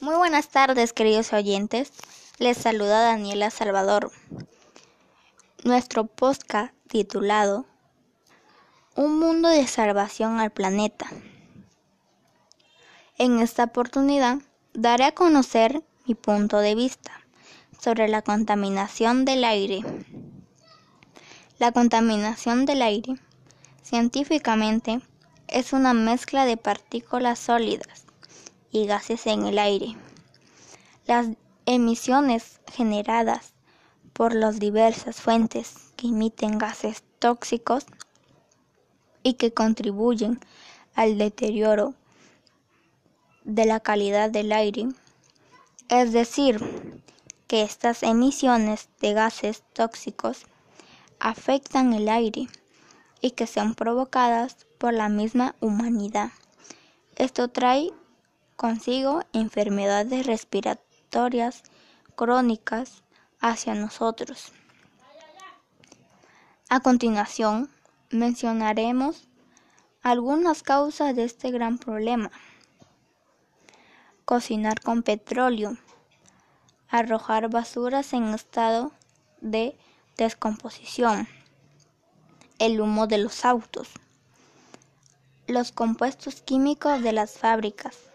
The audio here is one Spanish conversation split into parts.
Muy buenas tardes, queridos oyentes. Les saluda Daniela Salvador. Nuestro podcast titulado Un mundo de salvación al planeta. En esta oportunidad daré a conocer mi punto de vista sobre la contaminación del aire. La contaminación del aire, científicamente, es una mezcla de partículas sólidas y gases en el aire. Las emisiones generadas por las diversas fuentes que emiten gases tóxicos y que contribuyen al deterioro de la calidad del aire, es decir, que estas emisiones de gases tóxicos afectan el aire y que son provocadas por la misma humanidad. Esto trae consigo enfermedades respiratorias crónicas hacia nosotros. A continuación, mencionaremos algunas causas de este gran problema. Cocinar con petróleo, arrojar basuras en estado de descomposición, el humo de los autos, los compuestos químicos de las fábricas,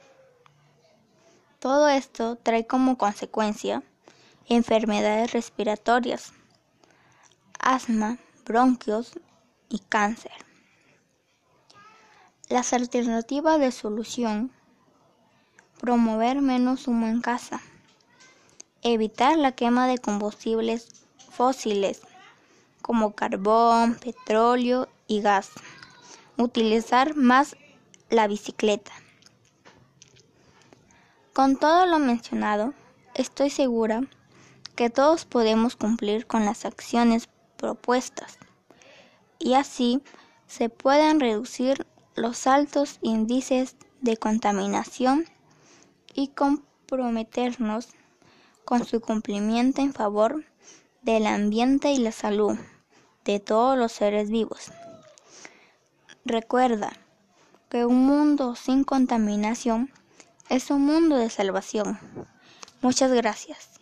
todo esto trae como consecuencia enfermedades respiratorias, asma, bronquios y cáncer. Las alternativas de solución. Promover menos humo en casa. Evitar la quema de combustibles fósiles como carbón, petróleo y gas. Utilizar más la bicicleta. Con todo lo mencionado, estoy segura que todos podemos cumplir con las acciones propuestas y así se puedan reducir los altos índices de contaminación y comprometernos con su cumplimiento en favor del ambiente y la salud de todos los seres vivos. Recuerda que un mundo sin contaminación es un mundo de salvación. Muchas gracias.